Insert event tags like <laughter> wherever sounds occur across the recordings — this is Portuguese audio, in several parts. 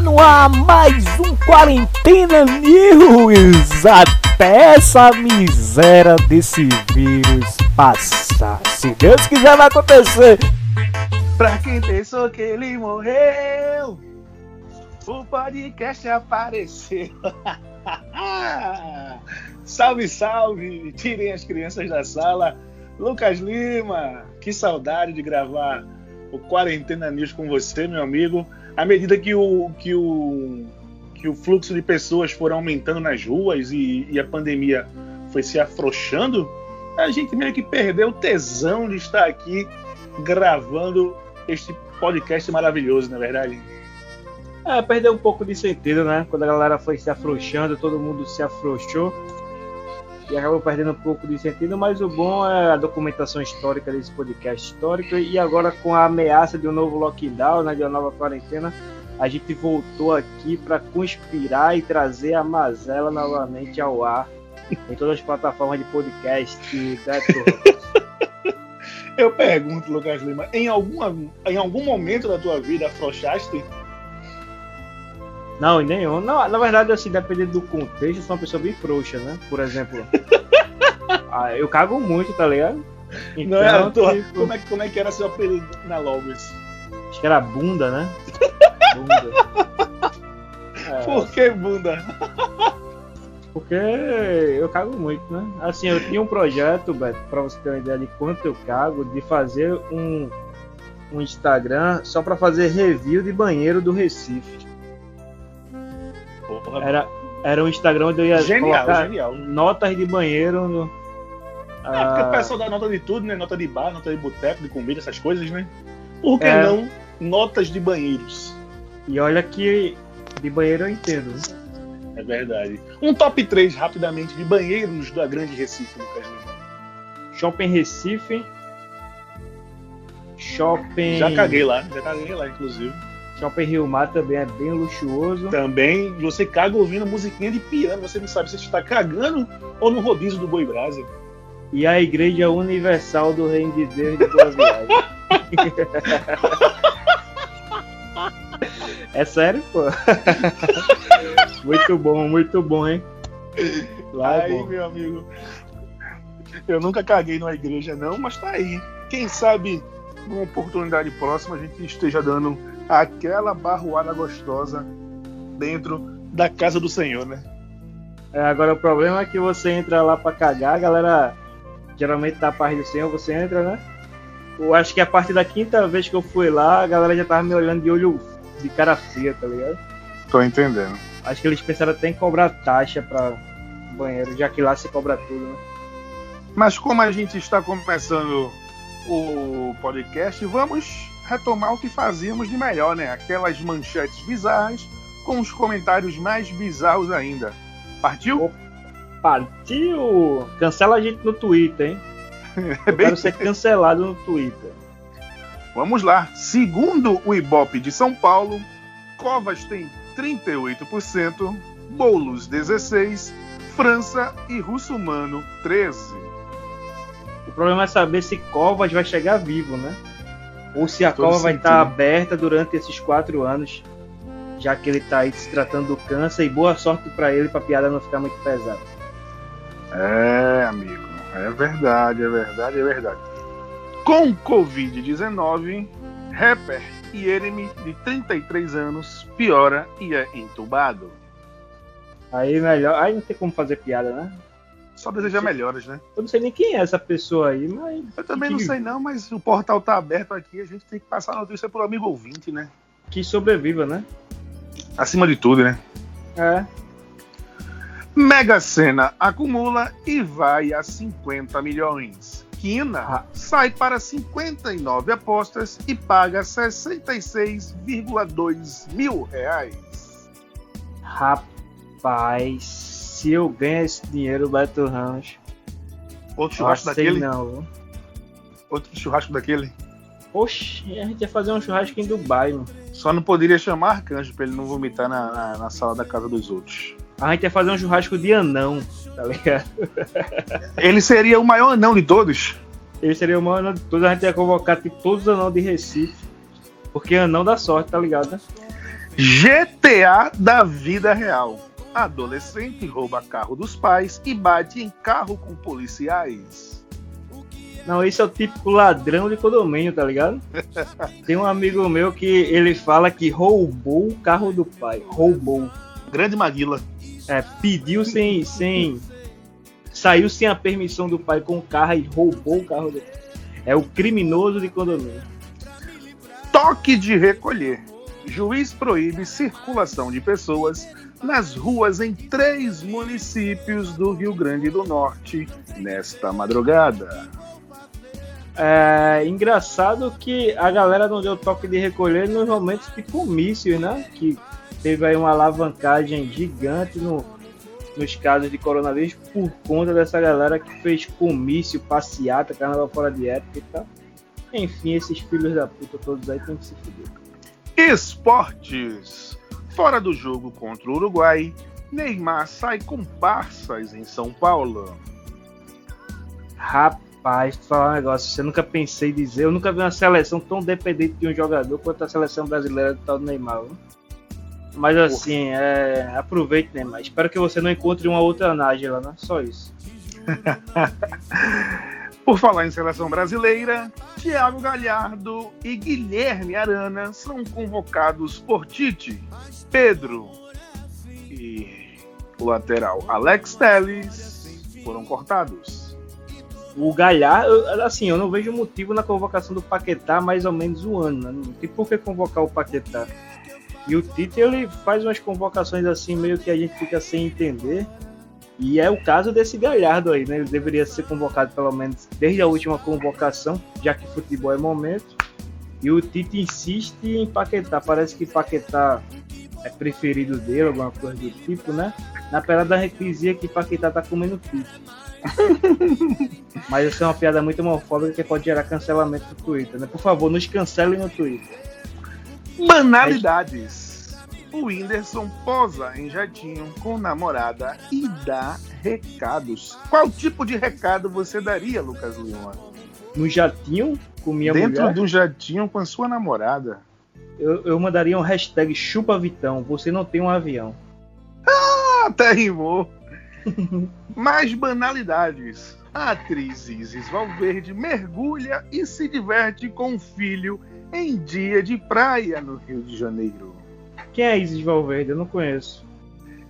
Está no ar mais um Quarentena News. Até essa miséria desse vírus passar. Se Deus quiser, vai acontecer. Pra quem pensou que ele morreu, o podcast apareceu. <laughs> salve, salve! Tirem as crianças da sala. Lucas Lima, que saudade de gravar o Quarentena News com você, meu amigo. À medida que o, que o, que o fluxo de pessoas foram aumentando nas ruas e, e a pandemia foi se afrouxando, a gente meio que perdeu o tesão de estar aqui gravando este podcast maravilhoso, na é verdade. É, perdeu um pouco de sentido, né? Quando a galera foi se afrouxando, todo mundo se afrouxou e acabou perdendo um pouco de sentido, mas o bom é a documentação histórica desse podcast histórico e agora com a ameaça de um novo lockdown, né, de uma nova quarentena, a gente voltou aqui para conspirar e trazer a Mazela novamente ao ar em todas as plataformas de podcast. <laughs> Eu pergunto, Lucas Lima, em, alguma, em algum momento da tua vida afrouxaste? Não, em nenhum. Não, na verdade, assim, dependendo do contexto, eu sou uma pessoa bem frouxa, né? Por exemplo. <laughs> ah, eu cago muito, tá ligado? Então, não era tua, tipo... como, é, como é que era seu apelido na Logos? Acho que era bunda, né? <laughs> bunda. É, Por que bunda? <laughs> Porque eu cago muito, né? Assim, eu tinha um projeto, Beto, pra você ter uma ideia de quanto eu cago, de fazer um, um Instagram só pra fazer review de banheiro do Recife. Porra, era, era um Instagram onde eu ia genial, genial. notas de banheiro. No, é, porque o pessoal dá nota de tudo, né? Nota de bar, nota de boteco, de comida, essas coisas, né? Por que é... não notas de banheiros? E olha que de banheiro eu entendo. É verdade. Um top 3 rapidamente de banheiros da Grande Recife, Lucas Lima. Shopping Recife. Shopping. Já caguei lá, já caguei lá, inclusive. Shopping Rio Mar também é bem luxuoso. Também, você caga ouvindo musiquinha de piano, você não sabe se está cagando ou no rodízio do Boi Brasa. E a Igreja Universal do Reino de Deus de Boa Viagem. <laughs> é sério, pô? <laughs> muito bom, muito bom, hein? Lá é aí, bom. meu amigo. Eu nunca caguei numa igreja, não, mas tá aí. Quem sabe numa oportunidade próxima a gente esteja dando aquela barroada gostosa dentro da casa do Senhor, né? É, agora o problema é que você entra lá para cagar, a galera geralmente tá a parte do Senhor, você entra, né? Eu acho que a partir da quinta vez que eu fui lá, a galera já tava me olhando de olho de cara fria, tá ligado? Tô entendendo. Acho que eles pensaram até em cobrar taxa para banheiro, já que lá se cobra tudo, né? Mas como a gente está começando o podcast, vamos retomar o que fazíamos de melhor, né? Aquelas manchetes bizarras com os comentários mais bizarros ainda. Partiu? Partiu! Cancela a gente no Twitter, hein? <laughs> Eu bem... quero ser cancelado no Twitter. Vamos lá. Segundo o Ibope de São Paulo, Covas tem 38%, Boulos 16%, França e Russumano 13%. O problema é saber se Covas vai chegar vivo, né? Ou se a cova vai estar aberta durante esses quatro anos, já que ele está aí se tratando do câncer. E boa sorte para ele, para a piada não ficar muito pesada. É, amigo, é verdade, é verdade, é verdade. Com Covid-19, rapper Yeremi, de 33 anos, piora e é entubado. Aí melhor. Aí não tem como fazer piada, né? Só desejar melhoras, né? Eu não sei nem quem é essa pessoa aí, mas. Eu também que... não sei, não, mas o portal tá aberto aqui, a gente tem que passar a notícia pro amigo ouvinte, né? Que sobreviva, né? Acima de tudo, né? É. Mega Sena acumula e vai a 50 milhões. Quina ah. sai para 59 apostas e paga 66,2 mil reais. Rapaz se eu ganhar esse dinheiro, Beto Ramos. Outro churrasco daquele? Não. Outro churrasco daquele? Oxi, a gente ia fazer um churrasco em Dubai, mano. Só não poderia chamar Arcanjo pra ele não vomitar na, na, na, sala da casa dos outros. A gente ia fazer um churrasco de anão, tá ligado? <laughs> Ele seria o maior anão de todos? Ele seria o maior anão de todos. A gente ia convocar tipo, todos os anãos de Recife. Porque anão dá sorte, tá ligado? Né? GTA da vida real. Adolescente rouba carro dos pais e bate em carro com policiais. Não, esse é o típico ladrão de condomínio, tá ligado? <laughs> Tem um amigo meu que ele fala que roubou o carro do pai. Roubou. Grande Maguila. É, pediu sem, sem. Saiu sem a permissão do pai com o carro e roubou o carro do pai. É o criminoso de condomínio. Toque de recolher. Juiz proíbe circulação de pessoas nas ruas em três municípios do Rio Grande do Norte nesta madrugada. É engraçado que a galera não deu toque de recolher nos momentos de comícios, né? Que teve aí uma alavancagem gigante no, nos casos de coronavírus por conta dessa galera que fez comício, passeata, carnaval fora de época e tal. Enfim, esses filhos da puta todos aí tem que se fuder. Esportes. Fora do jogo contra o Uruguai, Neymar sai com parças em São Paulo. Rapaz, falar um negócio, você nunca pensei dizer, eu nunca vi uma seleção tão dependente de um jogador quanto a seleção brasileira do tal do Neymar. Viu? Mas assim, é, aproveite, Neymar. Espero que você não encontre uma outra Nájila, né? Só isso. <laughs> Por falar em seleção brasileira, Thiago Galhardo e Guilherme Arana são convocados por Tite. Pedro e o lateral Alex Telles foram cortados. O Galhardo, assim, eu não vejo motivo na convocação do Paquetá mais ou menos um ano, né? Não tem por que convocar o Paquetá. E o Tite, ele faz umas convocações assim, meio que a gente fica sem entender. E é o caso desse Galhardo aí, né? Ele deveria ser convocado pelo menos desde a última convocação, já que futebol é momento. E o Tite insiste em Paquetá. Parece que Paquetá é preferido dele, alguma coisa do tipo, né? Na pelada da dizia que Paquetá tá comendo Tite. <laughs> Mas essa é uma piada muito homofóbica que pode gerar cancelamento no Twitter, né? Por favor, nos cancelem no Twitter. Banalidades. O Whindersson posa em jatinho com namorada e dá recados. Qual tipo de recado você daria, Lucas Lima? No jatinho com minha Dentro mulher? do jatinho com a sua namorada. Eu, eu mandaria um hashtag chupa Vitão, você não tem um avião. Ah, até rimou. <laughs> Mais banalidades. A atriz Isis Valverde mergulha e se diverte com o filho em dia de praia no Rio de Janeiro. Quem é Isis Valverde? Eu não conheço.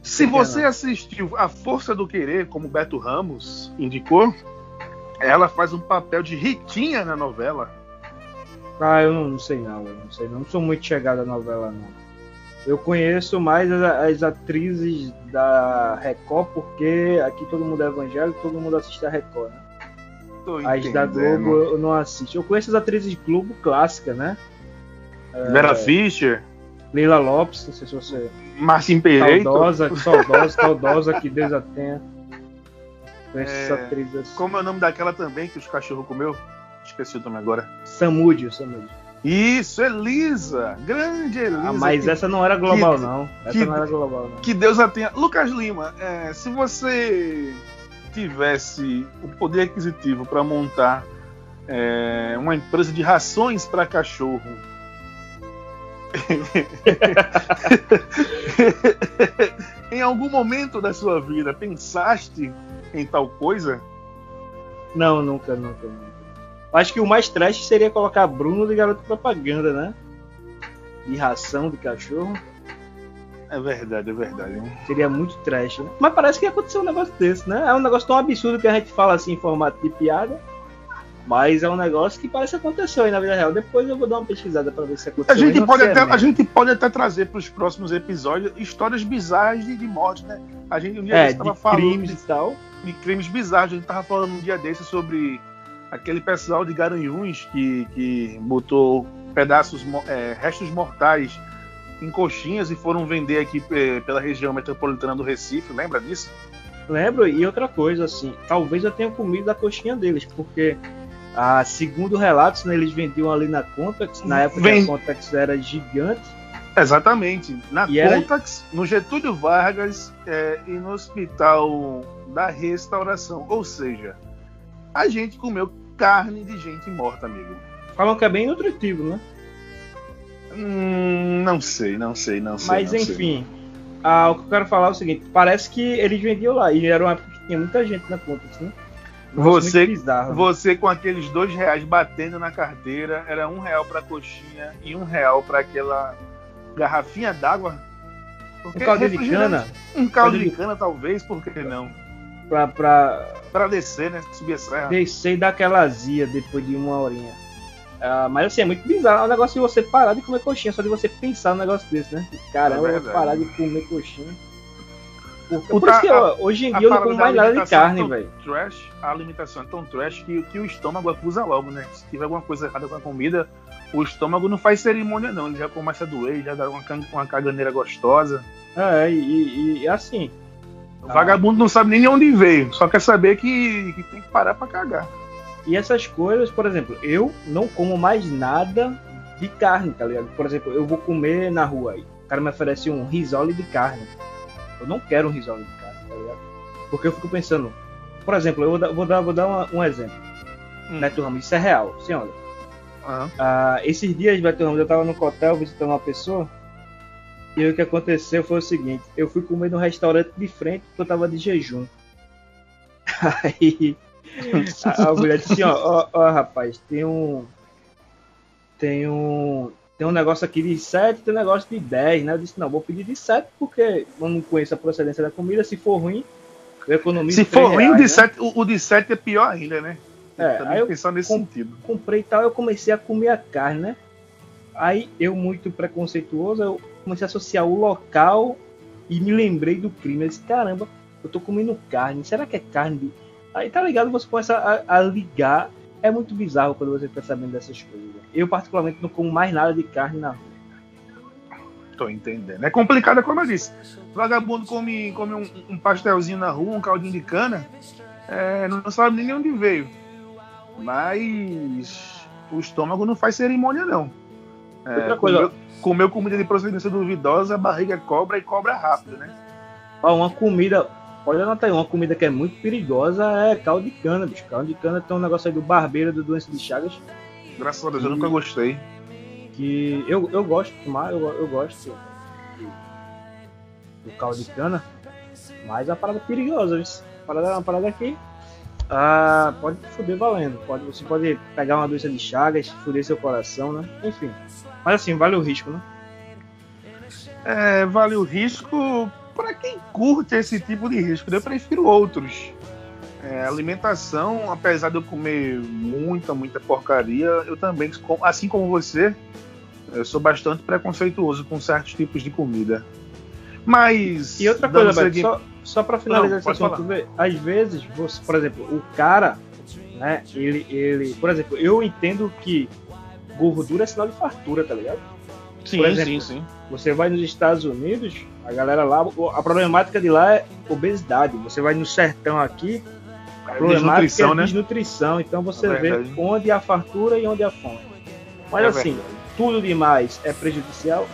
Se você assistiu A Força do Querer, como Beto Ramos indicou, ela faz um papel de Ritinha na novela. Ah, eu não, não sei não, eu não sei não. Não sou muito chegado à novela, não. Eu conheço mais as, as atrizes da Record, porque aqui todo mundo é evangélico, todo mundo assiste a Record, né? Tô As da. Globo eu não assisto. Eu conheço as atrizes Globo clássicas, né? Vera Fischer, Leila Lopes, não sei se você Marcin Pereira. saudosa, saudosa, saudosa, que Deus a tenha. Conheço É, essa atriz assim. Como é o nome daquela também que os cachorros comeu? Esqueci o nome agora. Samúdio, Samúdio. Isso, Elisa! Grande Elisa! Ah, mas que, essa não era global, que- não. Essa que- não era global, não. que Deus a tenha. Lucas Lima, é, se você tivesse o poder aquisitivo para montar é, uma empresa de rações para cachorro. <laughs> em algum momento da sua vida pensaste em tal coisa? Não, nunca, nunca, nunca. Acho que o mais trash seria colocar Bruno de garoto propaganda, né? De ração de cachorro. É verdade, é verdade. Seria muito trash, né? Mas parece que aconteceu um negócio desse, né? É um negócio tão absurdo que a gente fala assim em formato de piada. Mas é um negócio que parece que aconteceu aí na vida real. Depois eu vou dar uma pesquisada pra ver se aconteceu. A gente, pode até, a gente pode até trazer para os próximos episódios histórias bizarras de, de morte, né? A gente um dia É, desse de tava falando crimes de, e tal. de crimes bizarros. A gente tava falando um dia desse sobre aquele pessoal de Garanhuns que, que botou pedaços, é, restos mortais em coxinhas e foram vender aqui é, pela região metropolitana do Recife. Lembra disso? Lembro, e outra coisa, assim, talvez eu tenha comido a coxinha deles, porque, ah, segundo relatos, né, eles vendiam ali na Contax, na época Vem- a Contax era gigante, Exatamente. Na E era- Contax, no Getúlio Vargas é, e no Hospital da Restauração. Ou seja, a gente comeu carne de gente morta, amigo. falam que é bem nutritivo, né? Hum, não sei, não sei, não sei. Mas não enfim, ah, o que eu quero falar é o seguinte: parece que eles vendiam lá e era uma época que tinha muita gente na conta, assim. Você, você com aqueles dois reais batendo na carteira, era um real pra coxinha e um real pra aquela garrafinha d'água. Um caldo de cana? Um caldo de cana, talvez, por que não? Pra, pra... pra descer, né? Subir a serra. Descer e dar aquela azia depois de uma horinha. Uh, mas assim, é muito bizarro. É um negócio de você parar de comer coxinha, só de você pensar num negócio desse, né? Caramba, é eu vou parar de comer coxinha. Porque, por isso que eu, hoje em dia eu não como mais nada de carne, velho. Trash, a alimentação é tão trash que, que o estômago acusa logo, né? Se tiver alguma coisa errada com a comida, o estômago não faz cerimônia, não. Ele já começa a doer, já dá uma, uma caganeira gostosa. É, e, e assim. O vagabundo não sabe nem de onde veio, só quer saber que, que tem que parar pra cagar. E essas coisas, por exemplo, eu não como mais nada de carne, tá ligado? Por exemplo, eu vou comer na rua aí. O cara me oferece um risole de carne. Eu não quero um risole de carne, tá ligado? Porque eu fico pensando, por exemplo, eu vou dar, vou dar, vou dar uma, um exemplo. Hum. Neto Ramos, isso é real. Olha. Uhum. Ah, esses dias, Beto Ramos, eu tava no hotel visitando uma pessoa. E o que aconteceu foi o seguinte: eu fui comer num restaurante de frente porque eu tava de jejum. <laughs> Aí a, a mulher disse assim, ó, ó, ó, rapaz, tem um. Tem um. Tem um negócio aqui de 7, tem um negócio de 10, né? Eu disse, não, vou pedir de 7 porque eu não conheço a procedência da comida. Se for ruim, eu economizo. Se for ruim, reais, de né? 7, o, o de 7 é pior ainda, né? É, aí eu pensar nesse com, sentido. Comprei e tal, eu comecei a comer a carne, né? Aí eu, muito preconceituoso, eu comecei a associar o local e me lembrei do crime. Eu disse, caramba, eu tô comendo carne, será que é carne Aí tá ligado, você começa a, a, ligar. É muito bizarro quando você fica sabendo dessas coisas. Eu, particularmente, não como mais nada de carne na rua. Tô entendendo. É complicado, como eu disse. Vagabundo come, come um, um pastelzinho na rua, um caldinho de cana. É, não sabe nem onde veio. Mas o estômago não faz cerimônia, não. É, Outra coisa. Comeu, comeu comida de procedência duvidosa, a barriga cobra e cobra rápido, né? Ó, uma comida Pode anotar aí, uma comida que é muito perigosa é caldo de cana, bicho. Caldo de cana tem um negócio aí do barbeiro do doença de Chagas. Graças a Deus, eu nunca gostei. Que eu, eu gosto de tomar, eu, eu gosto do caldo de cana, mas é uma parada perigosa, viu? Uma parada, uma parada que ah, pode foder valendo. Pode, você pode pegar uma doença de Chagas, foder seu coração, né? Enfim. Mas assim, vale o risco, né? É, vale o risco para quem curte esse tipo de risco. Eu prefiro outros. É, alimentação, apesar de eu comer muita, muita porcaria, eu também, assim como você, eu sou bastante preconceituoso com certos tipos de comida. Mas. E outra coisa, Beto, só, só para finalizar esse assunto, às vezes, você, por exemplo, o cara, né, ele, ele. Por exemplo, eu entendo que gordura é sinal de fartura, tá ligado? Sim, exemplo, sim, sim. Você vai nos Estados Unidos, a galera lá, a problemática de lá é obesidade. Você vai no sertão aqui, a problemática desnutrição, é né? desnutrição. Então você é vê onde há fartura e onde há fome. Mas é assim, verdade. tudo demais é prejudicial.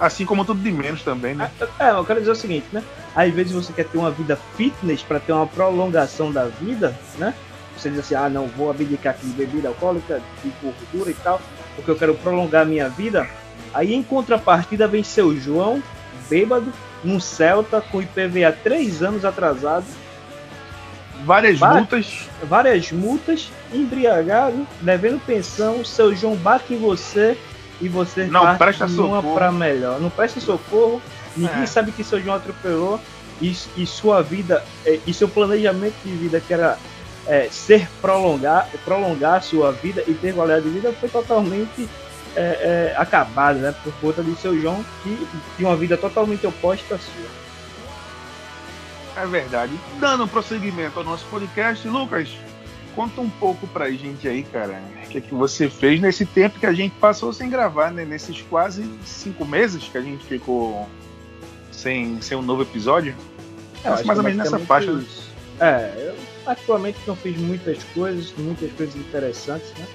Assim como tudo de menos também, né? É, eu quero dizer o seguinte, né? Às vezes você quer ter uma vida fitness para ter uma prolongação da vida, né? Você diz assim, ah, não, vou abdicar aqui de bebida alcoólica, de gordura e tal, porque eu quero prolongar a minha vida. Aí em contrapartida vem seu João, bêbado, num Celta com IPVA três anos atrasado. Várias multas. Várias multas, embriagado, devendo pensão, seu João bate em você e você não presta socorro para melhor. Não presta socorro, ninguém é. sabe que seu João atropelou e, e sua vida é, e seu planejamento de vida que era é, ser prolongar, prolongar sua vida e ter qualidade de vida foi totalmente é, é, acabado, né? Por conta de seu João, que tinha uma vida totalmente oposta à sua. É verdade. Dando prosseguimento ao nosso podcast, Lucas, conta um pouco pra gente aí, cara. O que, é que você fez nesse tempo que a gente passou sem gravar, né? Nesses quase cinco meses que a gente ficou sem, sem um novo episódio. É, mais ou menos nessa faixa. Né? É, eu atualmente não fiz muitas coisas, muitas coisas interessantes, né?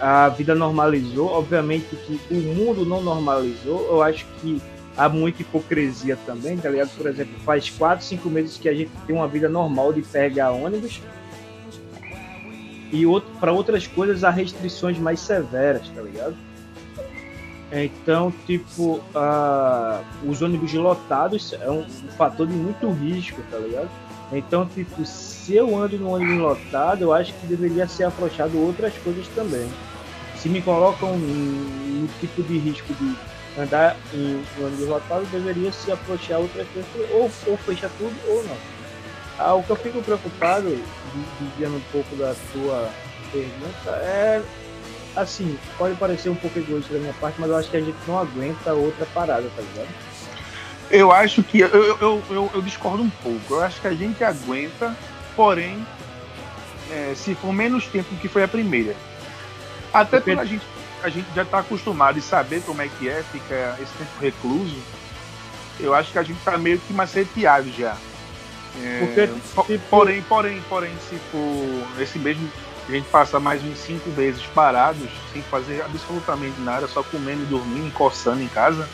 a vida normalizou. Obviamente que o mundo não normalizou. Eu acho que há muita hipocrisia também, tá ligado? Por exemplo, faz 4, 5 meses que a gente tem uma vida normal de pegar ônibus. E para outras coisas há restrições mais severas, tá ligado? Então, tipo, os ônibus lotados é um, um, fator de muito risco, tá ligado? Então, tipo, se eu ando no ônibus lotado, eu acho que deveria ser afrouxado outras coisas também. Se me colocam no tipo de risco de andar em um ônibus lotado, deveria se afrouxar outras coisas, ou, ou fecha tudo ou não. Ah, o que eu fico preocupado, desviando um pouco da sua pergunta, é assim, pode parecer um pouco egoísta da minha parte, mas eu acho que a gente não aguenta outra parada, tá ligado? Eu acho que. Eu, eu, eu, eu discordo um pouco. Eu acho que a gente aguenta, porém, é, se for menos tempo que foi a primeira. Até porque a gente, a gente já está acostumado e saber como é que é, fica esse tempo recluso. Eu acho que a gente está meio que maceteado já. É, porque, porém, porém, porém, se for esse mesmo a gente passa mais uns cinco meses parados, sem fazer absolutamente nada, só comendo e dormindo, coçando em casa,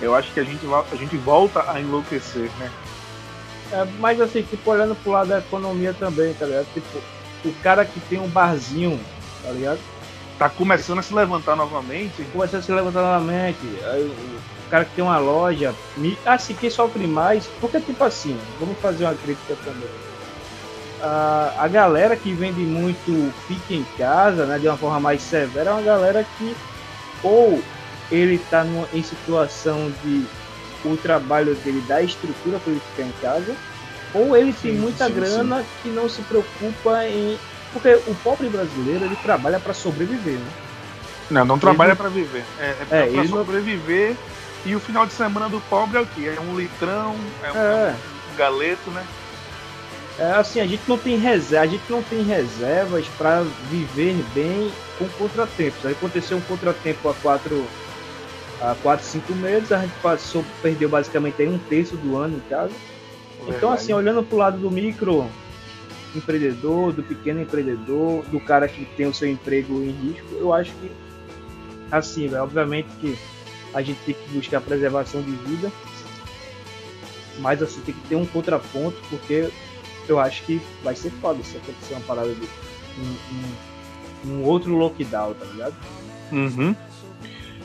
eu acho que a gente, a gente volta a enlouquecer, né? É, mas assim, tipo, olhando pro lado da economia também, tá ligado? Tipo, o cara que tem um barzinho, tá ligado? Tá começando a se levantar novamente. Começando a se levantar novamente. Aí, cara que tem uma loja. Assim, quem sofre mais. Porque, tipo assim, vamos fazer uma crítica também a, a galera que vende muito fica em casa, né, de uma forma mais severa, é uma galera que ou ele está em situação de o trabalho dele dá estrutura para ele ficar em casa, ou ele tem sim, muita sim, grana sim. que não se preocupa em. Porque o pobre brasileiro ele trabalha para sobreviver, né? Não, não trabalha para viver. É, é, é para sobreviver. Não... E o final de semana do pobre é o quê? É um litrão, é um, é. um galeto, né? É, assim, a gente não tem reserva, a gente não tem reservas para viver bem com contratempos. Aí aconteceu um contratempo há quatro, há quatro, cinco meses, a gente passou, perdeu basicamente aí um terço do ano em casa. Verdade. Então, assim, olhando para o lado do micro empreendedor, do pequeno empreendedor, do cara que tem o seu emprego em risco, eu acho que, assim, obviamente que a gente tem que buscar a preservação de vida, mas assim, tem que ter um contraponto, porque eu acho que vai ser foda se acontecer uma parada de um, um, um outro lockdown, tá ligado? Uhum.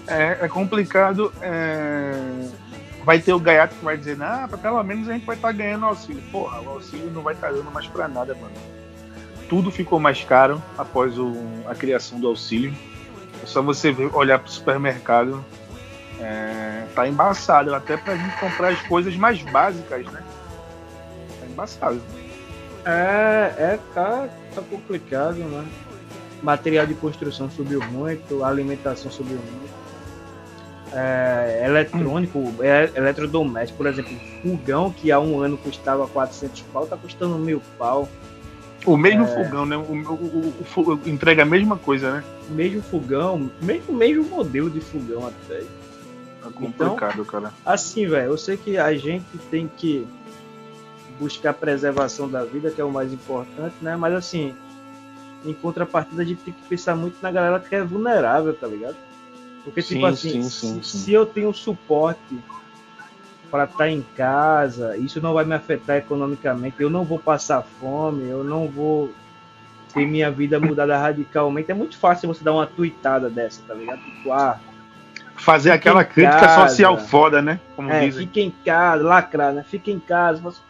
É, é complicado. É... Vai ter o gaiato que vai dizer, ah, pelo menos a gente vai estar tá ganhando auxílio. Porra, o auxílio não vai estar tá dando mais pra nada, mano. Tudo ficou mais caro após o, a criação do auxílio. É só você ver, olhar pro supermercado. É, tá embaçado, até pra gente comprar as coisas mais básicas, né? Tá embaçado. É, é tá, tá complicado, né? Material de construção subiu muito, alimentação subiu muito. É, eletrônico, é, eletrodoméstico, por exemplo, fogão que há um ano custava 400 pau, tá custando mil pau. O mesmo é, fogão, né? O, o, o, o, entrega a mesma coisa, né? Mesmo fogão, mesmo, mesmo modelo de fogão até. Tá complicado, então, cara. Assim, velho, eu sei que a gente tem que buscar a preservação da vida, que é o mais importante, né? Mas assim, em contrapartida, a gente tem que pensar muito na galera que é vulnerável, tá ligado? Porque, tipo sim, assim, sim, sim, se, se eu tenho suporte para estar tá em casa, isso não vai me afetar economicamente, eu não vou passar fome, eu não vou ter minha vida mudada radicalmente. É muito fácil você dar uma tuitada dessa, tá ligado? Tipo, ah, Fazer aquela crítica casa, social foda, né? Como é, dizem. Fica em casa, lacrar, né? Fica em casa. Você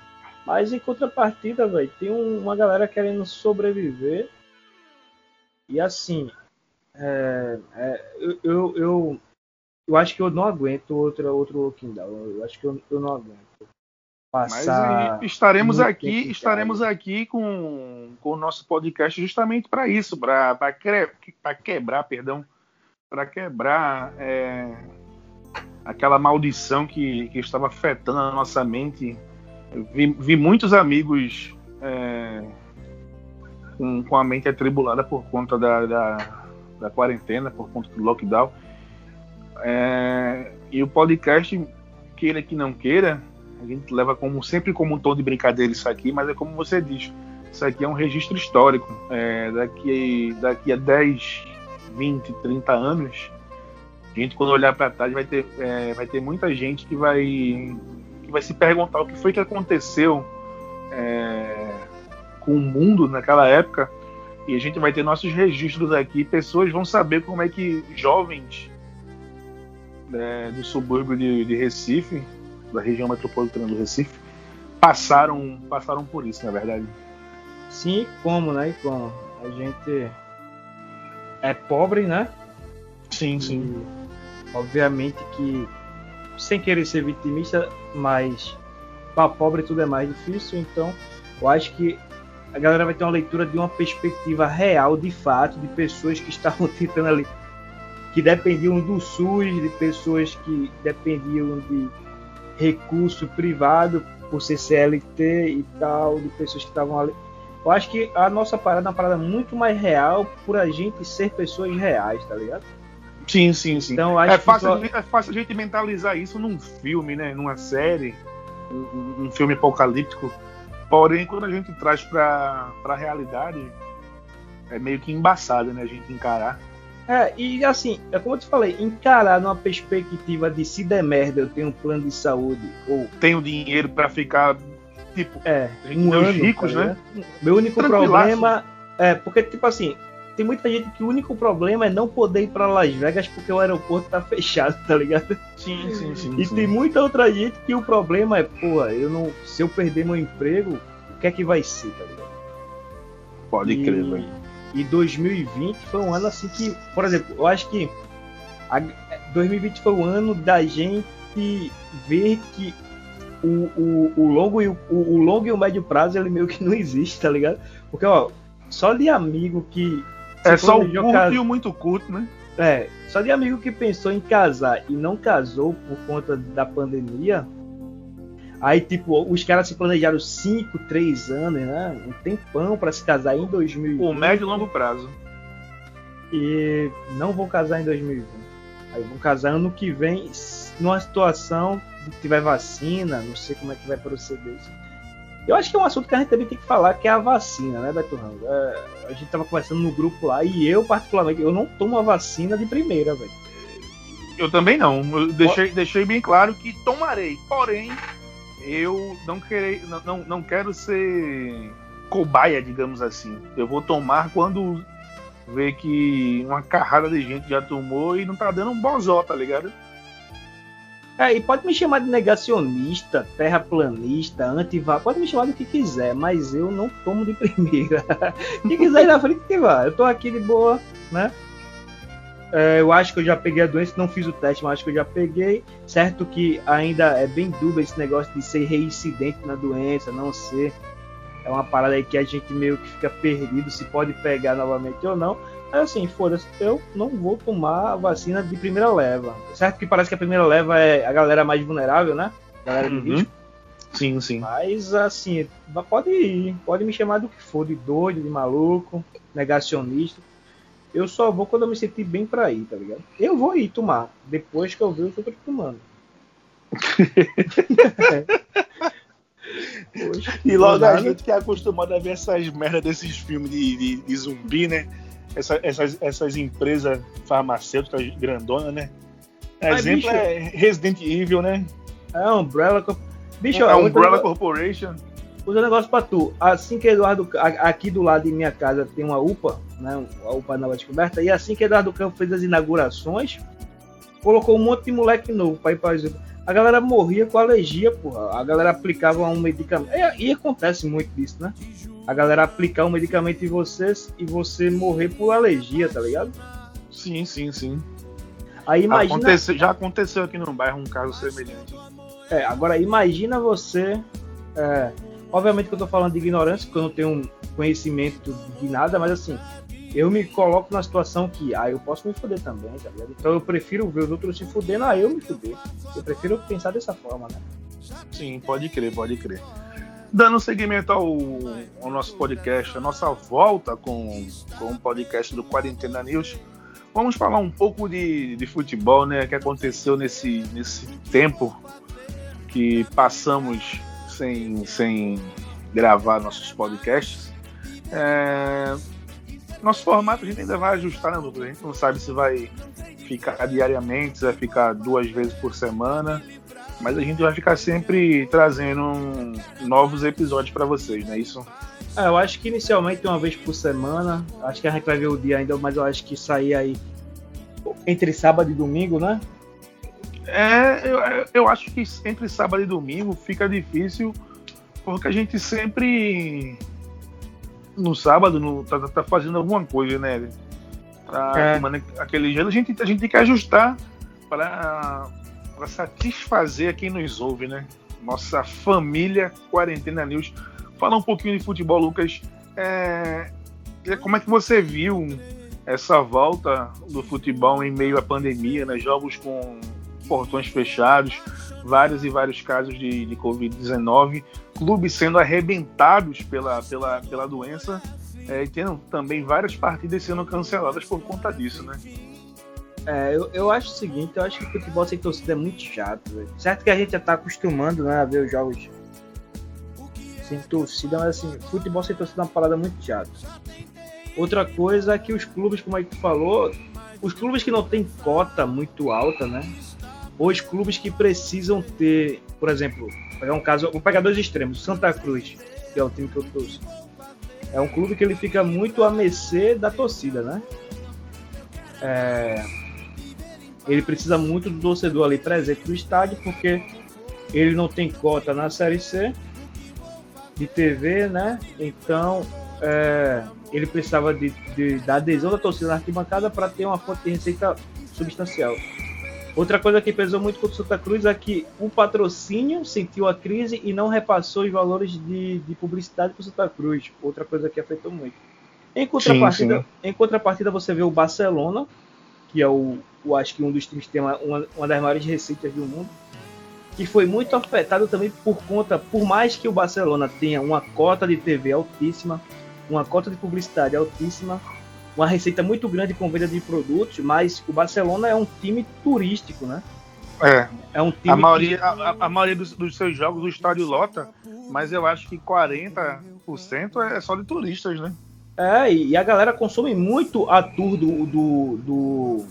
mas em contrapartida, velho, tem um, uma galera querendo sobreviver. E assim, é, é, eu, eu, eu, eu, acho que eu não aguento outro, outro Walking Down. Eu acho que eu, eu não aguento. Passar Mas estaremos aqui, estaremos aqui com, com o nosso podcast justamente para isso, para quebrar, perdão, para quebrar é, aquela maldição que, que estava afetando a nossa mente vi, vi muitos amigos é, com, com, a mente atribulada por conta da, da, da quarentena, por conta do lockdown. É, e o podcast, queira que não queira, a gente leva como sempre como um tom de brincadeira isso aqui, mas é como você diz, isso aqui é um registro histórico. É, daqui, daqui a 10, 20, 30 anos, a gente quando olhar para trás vai ter, é, vai ter muita gente que vai vai se perguntar o que foi que aconteceu é, com o mundo naquela época e a gente vai ter nossos registros aqui. Pessoas vão saber como é que jovens é, do subúrbio de, de, Recife, da região metropolitana do Recife, passaram, passaram por isso, na verdade. Sim, como, né? E como? A gente é pobre, né? Sim, sim. E, obviamente que, sem querer ser vitimista, mas para pobre tudo é mais difícil, então eu acho que a galera vai ter uma leitura de uma perspectiva real, de fato, de pessoas que <laughs> estavam tentando ali, que dependiam do SUS, de pessoas que dependiam de recurso privado por ser CLT e tal, de pessoas que estavam ali. Eu acho que a nossa parada é uma parada muito mais real por a gente ser pessoas reais, tá ligado? Sim, sim, sim. Então, é, fácil, só... é fácil a gente mentalizar isso num filme, né? Numa série, um, um filme apocalíptico. Porém, quando a gente traz para a realidade, é meio que embaçado, né? A gente encarar. É, e assim, é como eu te falei, encarar numa perspectiva de se der merda, eu tenho um plano de saúde, ou. Tenho dinheiro para ficar, tipo, é, um ano, ricos, tá né? Meu único problema. É, porque, tipo assim, tem muita gente que o único problema é não poder ir para Las Vegas porque o aeroporto tá <laughs> fechado, tá ligado? Sim, sim, sim. E sim. tem muita outra gente que o problema é, pô, eu não, se eu perder meu emprego, o que é que vai ser, tá ligado? Pode e, crer, velho. E 2020 foi um ano assim que, por exemplo, eu acho que a, 2020 foi o ano da gente ver que o, o, o longo e o, o longo e o médio prazo ele meio que não existe, tá ligado? Porque ó, só de amigo que é só o curto cas... e o muito curto, né? É, só de amigo que pensou em casar e não casou por conta da pandemia. Aí, tipo, os caras se planejaram 5, 3 anos, né? Um tempão para se casar em 2020. Por médio e longo prazo. E não vão casar em 2020. Aí vão casar ano que vem, numa situação que tiver vacina, não sei como é que vai proceder isso. Eu acho que é um assunto que a gente também tem que falar, que é a vacina, né, Beto Rango? É, a gente tava conversando no grupo lá e eu, particularmente, eu não tomo a vacina de primeira, velho. Eu também não. Eu deixei, deixei bem claro que tomarei. Porém, eu não, querei, não, não, não quero ser cobaia, digamos assim. Eu vou tomar quando ver que uma carrada de gente já tomou e não tá dando um bozó, tá ligado? É, e pode me chamar de negacionista, terraplanista, antivá, pode me chamar do que quiser, mas eu não tomo de <laughs> primeira. Quem quiser ir na frente que vá. Eu tô aqui de boa, né? É, eu acho que eu já peguei a doença, não fiz o teste, mas acho que eu já peguei. Certo que ainda é bem dúvida esse negócio de ser reincidente na doença, não ser. É uma parada aí que a gente meio que fica perdido se pode pegar novamente ou não. Aí assim, foda-se, eu não vou tomar a vacina de primeira leva. Certo que parece que a primeira leva é a galera mais vulnerável, né? galera de uhum. Sim, sim. Mas assim, pode ir, pode me chamar do que for, de doido, de maluco, negacionista. Eu só vou quando eu me sentir bem pra ir, tá ligado? Eu vou ir tomar, depois que eu ver os outros tomando. <laughs> Poxa, e logo a gente que é acostumado a ver essas merda desses filmes de, de, de zumbi, né? Essa, essas, essas empresas farmacêuticas grandonas, né? Mas, Exemplo bicho, é Resident Evil, né? É Umbrella Bicho, é Umbrella Corporation. Usa um negócio pra tu. Assim que Eduardo. Aqui do lado de minha casa tem uma UPA, né? A UPA Nova Descoberta. E assim que Eduardo Campos fez as inaugurações, colocou um monte de moleque novo pra ir pra a galera morria com alergia, porra. A galera aplicava um medicamento. E, e, acontece muito disso, né? A galera aplicar um medicamento em vocês e você morrer por alergia, tá ligado? Sim, sim, sim. Aí imagina... Acontece, já aconteceu aqui no bairro um caso semelhante. É, agora imagina você. É, obviamente que eu tô falando de ignorância, porque eu não tenho conhecimento de nada, mas assim, eu me coloco na situação que, ah, eu posso me fuder também, tá ligado? Então eu prefiro ver os outros se fudendo, ah, eu me fuder. Eu prefiro pensar dessa forma, né? Sim, pode crer, pode crer. Dando seguimento ao, ao nosso podcast, a nossa volta com, com o podcast do Quarentena News, vamos falar um pouco de, de futebol, né? Que aconteceu nesse, nesse tempo que passamos sem, sem gravar nossos podcasts. É, nosso formato a gente ainda vai ajustar, né, Lucas? A gente não sabe se vai ficar diariamente, se vai ficar duas vezes por semana, mas a gente vai ficar sempre trazendo novos episódios para vocês, não é isso? É, eu acho que inicialmente uma vez por semana, acho que a gente vai ver o dia ainda, mas eu acho que sair aí entre sábado e domingo, né? É, eu, eu acho que entre sábado e domingo fica difícil, porque a gente sempre no sábado no, tá, tá fazendo alguma coisa, né? Pra, é. aquele gelo, a gente, a gente tem que ajustar para satisfazer quem nos ouve, né? Nossa família Quarentena News. Falar um pouquinho de futebol, Lucas. É, como é que você viu essa volta do futebol em meio à pandemia, né? Jogos com portões fechados, vários e vários casos de, de Covid-19, clubes sendo arrebentados pela, pela, pela doença é, e tendo também várias partidas sendo canceladas por conta disso, né? É, eu, eu acho o seguinte, eu acho que o futebol sem torcida é muito chato. Véio. Certo que a gente já tá acostumando né, a ver os jogos sem torcida, mas assim, futebol sem torcida é uma parada muito chata. Outra coisa é que os clubes, como a gente falou, os clubes que não tem cota muito alta, né? Ou os clubes que precisam ter, por exemplo, vou pegar um caso, vou pegar dois extremos, Santa Cruz, que é o time que eu trouxe. É um clube que ele fica muito a mercê da torcida, né? É, ele precisa muito do torcedor ali presente no estádio, porque ele não tem cota na Série C de TV, né? Então, é, ele precisava de, de, da adesão da torcida na arquibancada para ter uma fonte de receita substancial. Outra coisa que pesou muito contra o Santa Cruz é que o patrocínio sentiu a crise e não repassou os valores de, de publicidade para o Santa Cruz. Outra coisa que afetou muito. Em contrapartida, sim, sim. em contrapartida, você vê o Barcelona, que é o, o acho que um dos times que tem uma, uma, uma das maiores receitas do mundo, que foi muito afetado também por conta, por mais que o Barcelona tenha uma cota de TV altíssima, uma cota de publicidade altíssima, uma receita muito grande com venda de produtos, mas o Barcelona é um time turístico, né? É. É um time. A maioria, que... a, a, maioria dos, dos, seus jogos o estádio lota, mas eu acho que 40% é só de turistas, né? É, e a galera consome muito a tour do, do, do,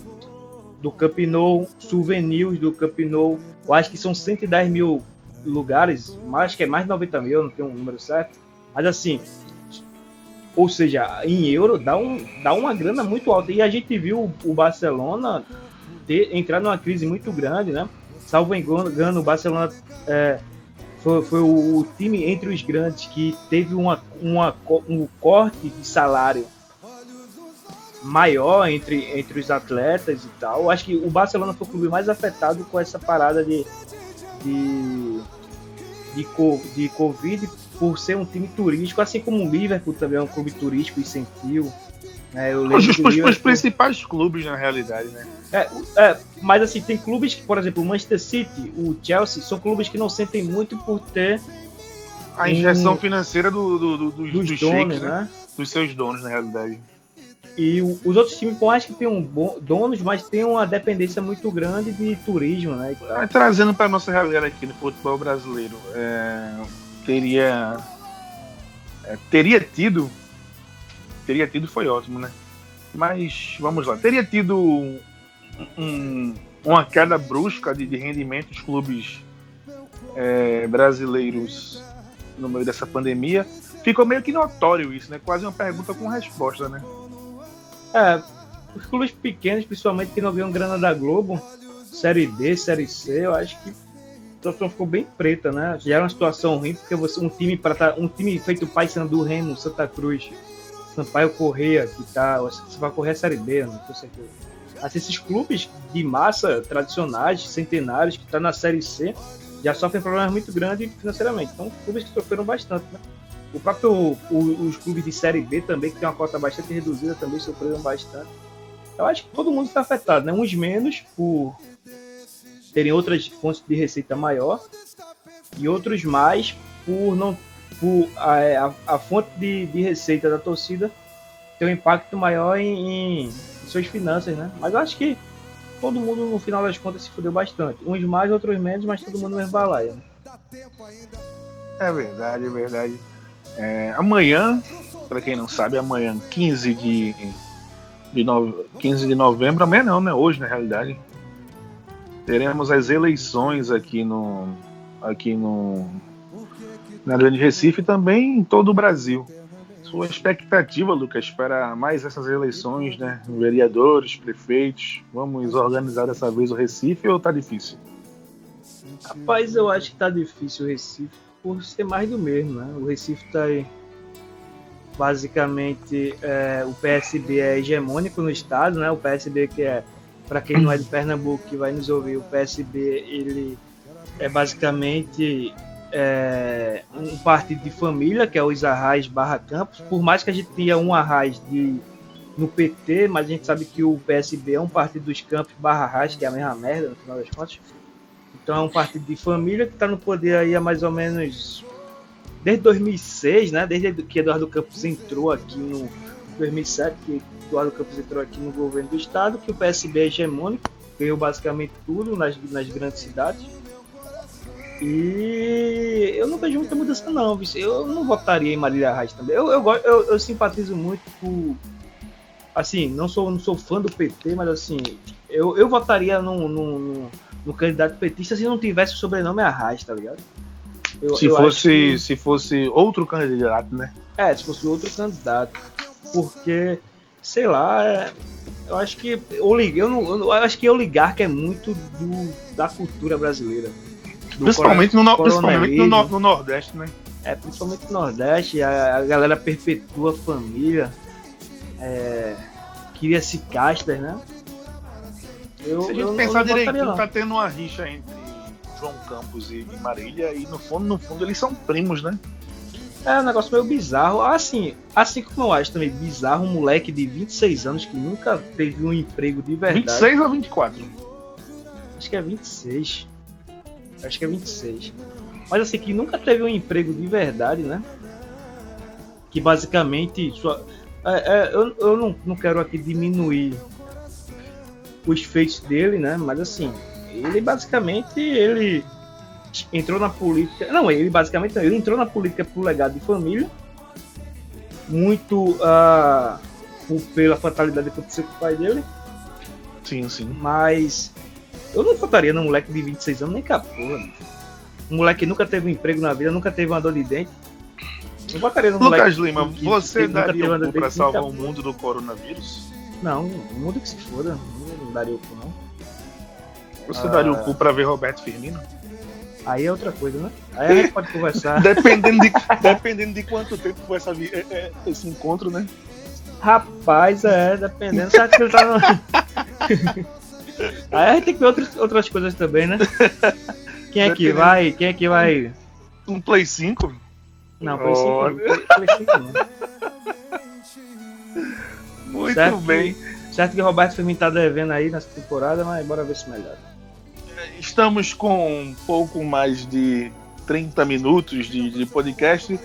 do Camp Nou, souvenirs do Camp Nou. Eu acho que são 110 mil lugares, mas que é mais de 90 mil, não tenho um número certo. Mas assim, ou seja, em euro dá, um, dá uma grana muito alta. E a gente viu o Barcelona ter, entrar numa crise muito grande, né? Salvo engano, o Barcelona é, foi, foi o, o, time entre os grandes que teve uma, uma, um corte de salário maior entre, entre os atletas e tal. Acho que o Barcelona foi o clube mais afetado com essa parada de, de, de, de Covid por ser um time turístico, assim como o Liverpool também é um clube turístico e sentiu. É, os, os, Liverpool... os, principais clubes, na realidade, né? É, é, mas assim, tem clubes que, por exemplo, o Manchester City, o Chelsea, são clubes que não sentem muito por ter a injeção um... financeira do, do, do, dos, dos, donos, né? né? Dos seus donos, na realidade. E o, os outros times, por mais que tenham bom, donos, mas tem uma dependência muito grande de turismo, né? É, trazendo para nossa realidade aqui no futebol brasileiro, é, teria é, teria tido teria tido foi ótimo, né? Mas vamos lá, teria tido um, uma queda brusca de, de rendimento dos clubes é, brasileiros no meio dessa pandemia. Ficou meio que notório isso, né? Quase uma pergunta com resposta, né? É, os clubes pequenos, principalmente que não ganham grana da Globo, Série D, Série C, eu acho que situação ficou bem preta, né? Já era uma situação ruim, porque você, um time para tá, um time feito Paysandu, Remo, Santa Cruz, Sampaio Correia, que tá, correr a Série B, não tenho certeza. Assim, esses clubes de massa tradicionais, centenários, que tá na Série C, já sofrem problemas muito grandes financeiramente. Então, clubes que sofreram bastante, né? O próprio o, os clubes de Série B também, que tem uma cota bastante reduzida, também sofreram bastante. Eu acho que todo mundo está afetado, né? Uns menos por terem outras fontes de receita maior e outros mais por não por a, a, a fonte de, de, receita da torcida ter um impacto maior em, em, suas finanças, né? Mas eu acho que todo mundo no final das contas se fudeu bastante. Uns mais, outros menos, mas todo mundo mesmo balaia. Né? É verdade, é verdade. É, amanhã, para quem não sabe, amanhã, 15 de, de, no, 15 de novembro, amanhã não, né? Hoje, na realidade, teremos as eleições aqui no, aqui no, na Grande Recife e também em todo o Brasil. Sua expectativa, Lucas, para mais essas eleições, né? Vereadores, prefeitos. Vamos organizar dessa vez o Recife ou tá difícil? Rapaz, eu acho que tá difícil o Recife por ser mais do mesmo, né? O Recife tá aí. Basicamente, é, o PSB é hegemônico no estado, né? O PSB que é, para quem não é de Pernambuco que vai nos ouvir, o PSB ele é basicamente é, um partido de família, que é os Arrais barra Campos. Por mais que a gente tenha um Arrais de, no PT, mas a gente sabe que o PSB é um partido dos Campos barra Arrais, que é a mesma merda, no final das contas. Então é um partido de família que está no poder aí há mais ou menos desde 2006, né? Desde que Eduardo Campos entrou aqui no 2007, que Eduardo Campos entrou aqui no governo do estado, que o PSB é hegemônico, ganhou basicamente tudo nas, nas grandes cidades. E eu não vejo muita mudança não, eu não votaria em Marília Reis também. Eu, eu, eu, eu simpatizo muito por, assim, não sou, não sou fã do PT, mas assim, eu, eu votaria num, num, no candidato petista se não tivesse o sobrenome Arraes, tá ligado? Eu, se, eu fosse, que... se fosse outro candidato, né? É, se fosse outro candidato. Porque, sei lá, é, eu acho que eu, não, eu acho que oligarca é muito do, da cultura brasileira. Principalmente, no, principalmente no, no, Nordeste, né? É, principalmente no Nordeste, a, a galera perpetua a família. É, Cria-se castas, né? Eu, Se a gente eu, pensar eu direitinho, tá tendo uma rixa entre João Campos e, e Marília, e no fundo, no fundo, eles são primos, né? É um negócio meio bizarro. Assim, assim como eu acho também bizarro um moleque de 26 anos que nunca teve um emprego de verdade. 26 ou 24? Acho que é 26. Acho que é 26. Mas assim, que nunca teve um emprego de verdade, né? Que basicamente. Sua... É, é, eu eu não, não quero aqui diminuir os feitos dele, né? Mas assim, ele basicamente ele entrou na política. Não, ele basicamente ele entrou na política por legado de família. Muito uh, pela fatalidade que aconteceu com o pai dele. Sim, sim. Mas eu não votaria num moleque de 26 anos nem capô. Um moleque que nunca teve um emprego na vida, nunca teve uma dor de dente. Não votaria num Lucas Lima, que, você que daria um cu pra salvar o mundo do coronavírus? Não, o mundo que se foda. Não daria o cu, não. Você ah, daria o cu pra ver Roberto Firmino? Aí é outra coisa, né? Aí a gente pode conversar. dependendo, de, dependendo de quanto tempo vai essa, é, é, esse encontro, né? Rapaz, é, dependendo. Sabe que ele tá no... <laughs> Aí a gente tem que ver outras, outras coisas também, né? Quem é que vai? Quem é que vai? Um Play 5? Não, Play 5 não. Play, Play 5 não. Muito certo bem. Que, certo que o Roberto Firmino tá devendo aí nessa temporada, mas bora ver se melhora. Estamos com um pouco mais de 30 minutos de, de podcast.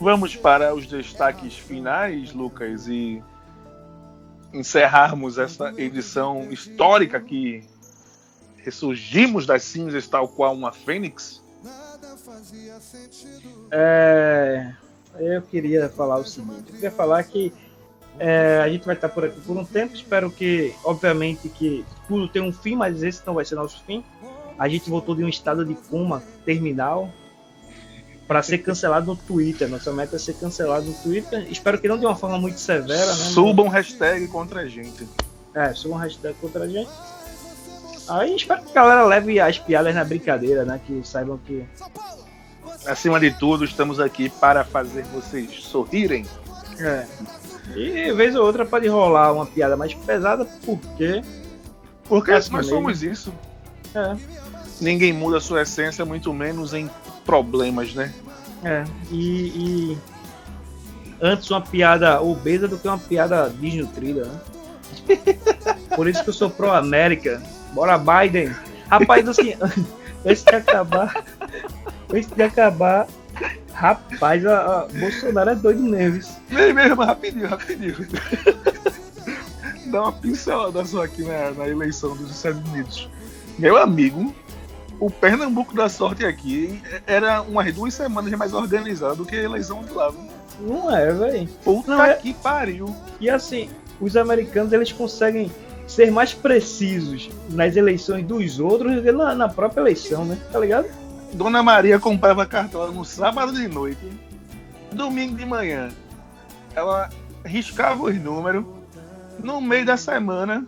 Vamos para os destaques finais, Lucas, e encerrarmos essa edição histórica que ressurgimos das cinzas tal qual uma fênix? É, eu queria falar o seguinte, eu queria falar que é, a gente vai estar por aqui por um tempo. Espero que, obviamente, que tudo tenha um fim, mas esse não vai ser nosso fim. A gente voltou de um estado de coma terminal para ser cancelado no Twitter. Nossa meta é ser cancelado no Twitter. Espero que não de uma forma muito severa, né? Subam hashtag contra a gente. É, subam hashtag contra a gente. Aí espero que a galera leve as piadas na brincadeira, né? Que saibam que. Acima de tudo, estamos aqui para fazer vocês sorrirem. É. E vez ou outra pode rolar uma piada mais pesada, porque. Porque é nós somos isso. É. Ninguém muda a sua essência, muito menos em problemas, né? É. E, e, antes uma piada obesa do que uma piada desnutrida, né? <laughs> Por isso que eu sou pró-América. Bora, Biden! Rapaz, assim, <laughs> antes de acabar. Antes de acabar, Rapaz, a, a Bolsonaro é doido mesmo. Vem mesmo, rapidinho, rapidinho. <laughs> Dá uma pincelada só aqui na, na eleição dos Estados Unidos. Meu amigo, o Pernambuco da sorte aqui era umas duas semanas mais organizado do que a eleição de lá. Não é, velho. Puta Não é... que pariu. E assim, os americanos eles conseguem ser mais precisos nas eleições dos outros do que na, na própria eleição, né? Tá ligado? Dona Maria comprava cartola no sábado de noite, domingo de manhã. ela riscava os números. No meio da semana,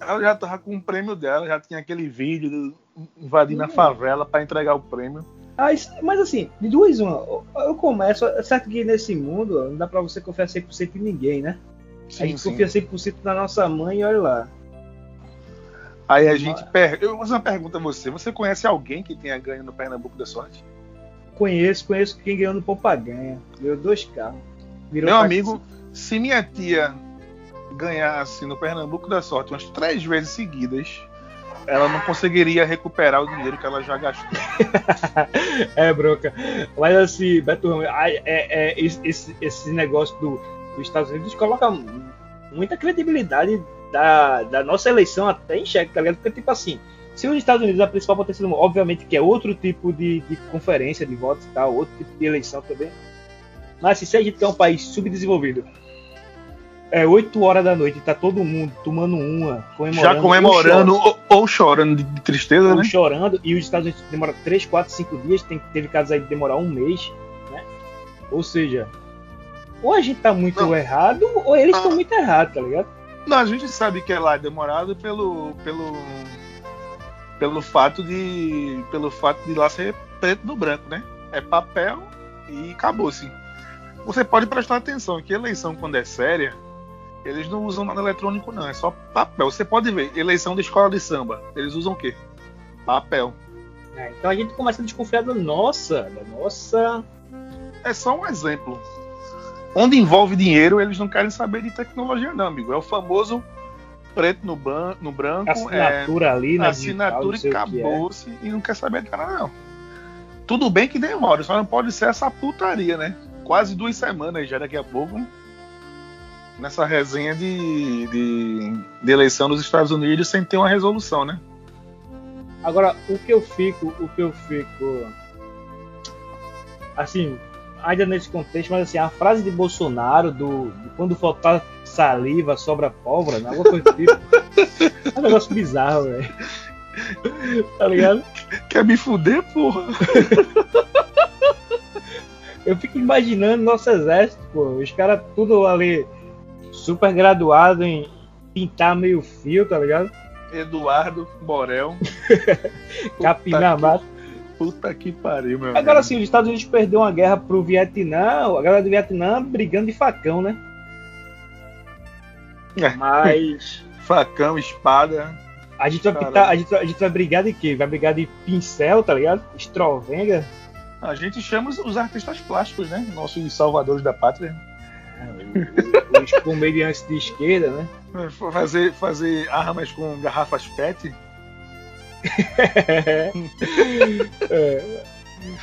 ela já tava com o prêmio dela, já tinha aquele vídeo do, invadindo a favela para entregar o prêmio. Ah, isso- mas assim, de duas uma, eu- eu começo, é certo que nesse mundo não dá pra você confiar 100% em ninguém, né? a gente confia 100% na nossa mãe e olha lá. Aí a gente per... Eu vou fazer uma pergunta a você. Você conhece alguém que tenha ganho no Pernambuco da Sorte? Conheço, conheço quem ganhou no Poupa Ganha. Ganhou dois carros. Virou Meu amigo, se minha tia ganhasse no Pernambuco da Sorte umas três vezes seguidas, ela não conseguiria recuperar o dinheiro que ela já gastou. <laughs> É, broca. Mas assim, Beto Ramos, é, é, esse, esse- esse negócio do, dos Estados Unidos coloca muita credibilidade da, da nossa eleição até em xeque, tá ligado? Porque, tipo assim, se os Estados Unidos é a principal potência do mundo, obviamente que é outro tipo de, de conferência de votos e tal, outro tipo de eleição também. Mas se a gente tem um país subdesenvolvido, é 8 horas da noite e tá todo mundo tomando uma, comemorando, Já comemorando ou ou, ou chorando de, de tristeza, ou né? chorando, e os Estados Unidos demora 3, 4, 5 dias, tem, teve casos aí de demorar um mês, né? Ou seja, ou a gente tá muito Não. errado, ou eles estão Ah. muito errados, tá ligado? Não, a gente sabe que é lá demorado pelo pelo pelo fato de pelo fato de lá ser preto no branco, né? É papel e acabou-se. Você pode prestar atenção que eleição quando é séria, eles não usam nada eletrônico não, é só papel. Você pode ver, eleição de escola de samba, eles usam o quê? Papel. É, então a gente começa a desconfiar da nossa, da nossa. É só um exemplo. Onde envolve dinheiro, eles não querem saber de tecnologia não, amigo. É o famoso preto no, ban no branco, é, assinatura ali, né? assinatura e digital, que é. acabou-se e não quer saber de nada, não. Tudo bem que demora, só não pode ser essa putaria, né? Quase duas semanas já daqui a pouco. Nessa resenha de, de, de eleição dos Estados Unidos sem ter uma resolução, né? Agora, o que eu fico, o que eu fico. Assim, ainda nesse contexto, mas assim, a frase de Bolsonaro do, do quando faltar saliva, sobra pólvora, né? Alguma coisa do tipo. é um negócio bizarro, velho. Tá ligado? Quer me fuder, porra? Eu fico imaginando nosso exército, pô. Os caras tudo ali super graduado em pintar meio fio, tá ligado? Eduardo Borel. <laughs> Mato. Puta que pariu, meu Agora amigo. sim, os Estados Unidos perdeu uma guerra pro Vietnã, a galera do Vietnã brigando de facão, né? É. Mas <laughs> Facão, espada. a gente vai pintar, a gente, a gente vai brigar de quê? Vai brigar de pincel, tá ligado? Estrovenga. A gente chama os- os artistas plásticos, né? Nossos salvadores da pátria. Os comediantes de esquerda, né? <laughs> Fazer, fazer armas com garrafas PET. É.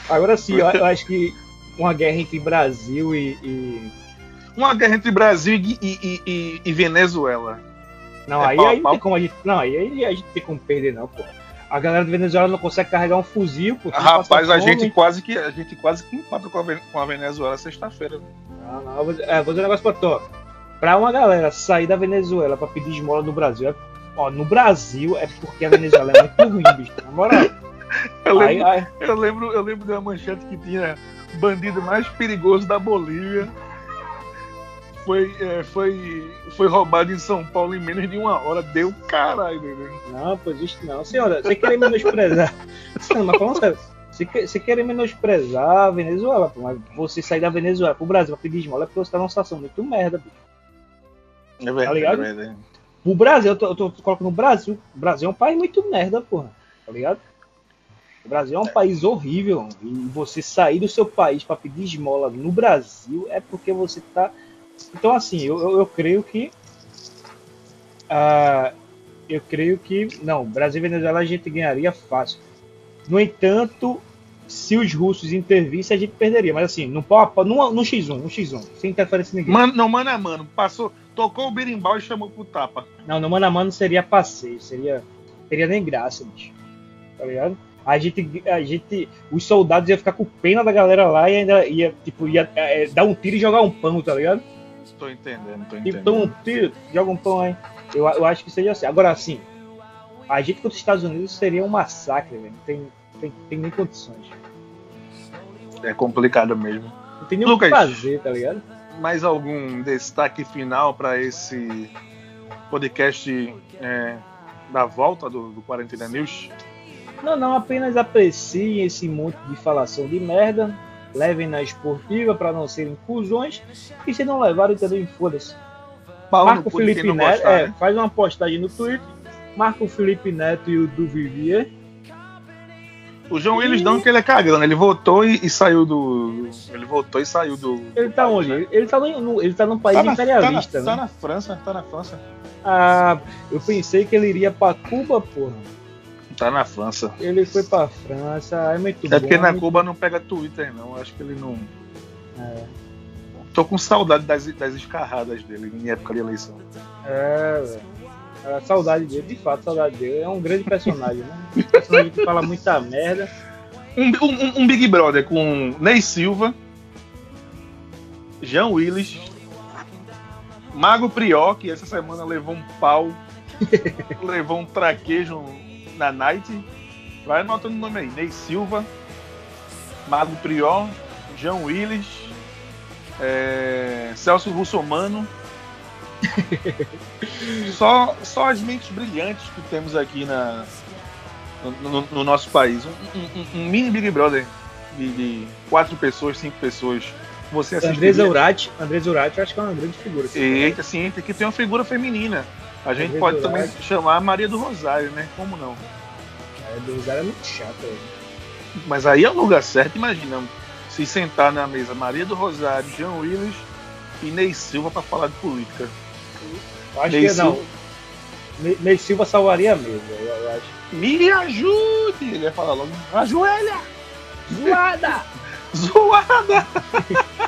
Agora sim, eu, eu acho que uma guerra entre Brasil e. e- Uma guerra entre Brasil e, e- e- Venezuela. Não, É aí, pau a aí não pau? tem como a gente. Não, aí, aí a gente tem como perder, não, pô. A galera do Venezuela não consegue carregar um fuzil, pô. não Rapaz, a gente quase que a gente quase que empata com a, Ven- com a Venezuela sexta-feira. Não, não, eu vou, é, vou dizer um negócio pra tu. Pra uma galera sair da Venezuela pra pedir esmola no Brasil, é, ó, no Brasil é porque a Venezuela é muito ruim, bicho. Na moral. Eu lembro, aí, eu lembro, eu lembro de uma manchete que tinha bandido mais perigoso da Bolívia. Foi, é, foi, foi roubado em São Paulo em menos de uma hora. Deu caralho, né? não, pô, existe não. Senhora, você querer menosprezar. Não, mas falando sério, você, que- você querer menosprezar a Venezuela, pô, mas você sair da Venezuela pro Brasil pra pedir esmola é porque você tá numa situação muito merda, bicho. É verdade, Tá ligado? é verdade. O Brasil, eu tô, eu tô colocando o Brasil. O Brasil é um país muito merda, porra. Tá ligado? O Brasil é um país horrível. E você sair do seu país pra pedir esmola no Brasil é porque você tá. Então, assim, eu, eu, eu creio que. ah, eu creio que. Não, Brasil e Venezuela a gente ganharia fácil. No entanto, se os russos intervissem, a gente perderia. Mas assim, no, no, no X1, no X1, sem interferência ninguém. Mano, não, mano mano. Passou, tocou o berimbau e chamou pro tapa. Não, no mano a mano seria passeio, seria. Teria nem graça, bicho. Tá ligado? A gente, a gente. Os soldados iam ficar com pena da galera lá e ainda ia, tipo, ia é, dar um tiro e jogar um pão, tá ligado? Tô entendendo, tô Tipo, entendendo. toma um tiro, joga um pão aí. Eu, eu acho que seria assim. Agora, assim, a gente contra os Estados Unidos seria um massacre, velho. Não tem, tem, tem nem condições. É complicado mesmo. Não tem nem o que fazer, tá ligado? Mais algum destaque final para esse podcast é, da volta do, do Quarentena News? Não, não, apenas apreciem esse monte de falação de merda, levem na esportiva para não serem cuzões, e se não levarem também, foda-se. Marca o Felipe Neto, gostar, é, né? faz uma postagem no Twitter, marca o Felipe Neto e o do Vivier. O João Willis não que ele é cagando, ele voltou e, e, saiu do. Ele voltou e saiu do. Ele tá onde? Né? Ele tá no, ele tá num país tá na, imperialista, tá na, né? Tá na França, tá na França. Ah, eu pensei que ele iria pra Cuba, porra. Tá na França. Ele foi pra França, é muito É porque na Cuba não pega Twitter, não. Acho que ele não. É. Tô com saudade das, das escarradas dele em época de eleição. É, velho. A saudade dele, de fato, saudade dele. É um grande personagem, né? Um personagem que fala muita merda. Um, um, um Big Brother com Ney Silva, Jean Willis, Mago Prió, que essa semana levou um pau, <laughs> levou um traquejo na Night. Vai anotando o nome aí: Ney Silva, Mago Prió, João Willis, é, Celso Russomano. <laughs> só, só as mentes brilhantes que temos aqui na, no, no, no nosso país. Um, um, um, mini Big Brother de, de, quatro pessoas, cinco pessoas. Você André Urati, André Urati, acho que é uma grande figura. Eita, sim, tem que ter uma figura feminina. A gente pode também chamar Maria do Rosário, né? Como não? Maria do Rosário é muito chata. Mas aí é o lugar certo, imagina. Se sentar na mesa Maria do Rosário, Jean Willis e Ney Silva para falar de política. Acho Ney que Silva... não. Ney Silva salvaria mesmo, eu acho. Me ajude! Ele ia falar logo. Ajoelha! Zoada! <laughs> Zoada!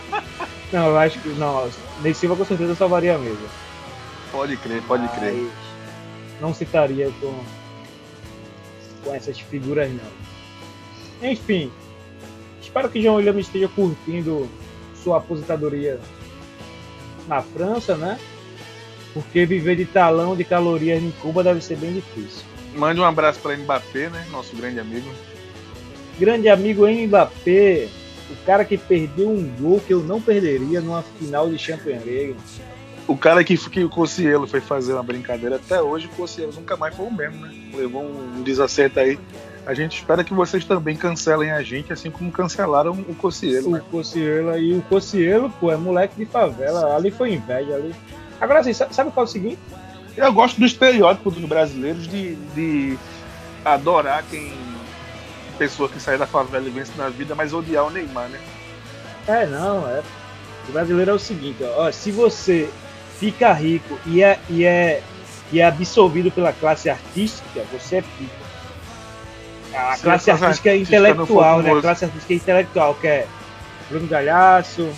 <laughs> não, eu acho que. Não, Ney Silva com certeza salvaria mesmo. Pode crer, pode Mas crer. Não citaria com, com essas figuras, não. Enfim, espero que João William esteja curtindo sua aposentadoria na França, né? Porque viver de talão de calorias em Cuba deve ser bem difícil. Mande um abraço para Mbappé, né? Nosso grande amigo. Grande amigo Mbappé, o cara que perdeu um gol que eu não perderia numa final de Champions League. O cara que, que o Cossielo foi fazer uma brincadeira até hoje, o Cossielo nunca mais foi o mesmo, né? Levou um desacerto aí. A gente espera que vocês também cancelem a gente, assim como cancelaram o Cossielo. O né? Cossielo e o Cossielo, pô, é moleque de favela. Ali foi inveja ali. Agora assim, sabe qual é o seguinte? Eu gosto do estereótipo dos brasileiros de, de adorar quem. pessoa que sai da favela e vence na vida, mas odiar o Neymar, né? É, não, é. O brasileiro é o seguinte, ó, se você fica rico e é, e é, e é absolvido pela classe artística, você é pico. A Se classe artística é intelectual, né? A classe artística é intelectual, que é Bruno Galhaço,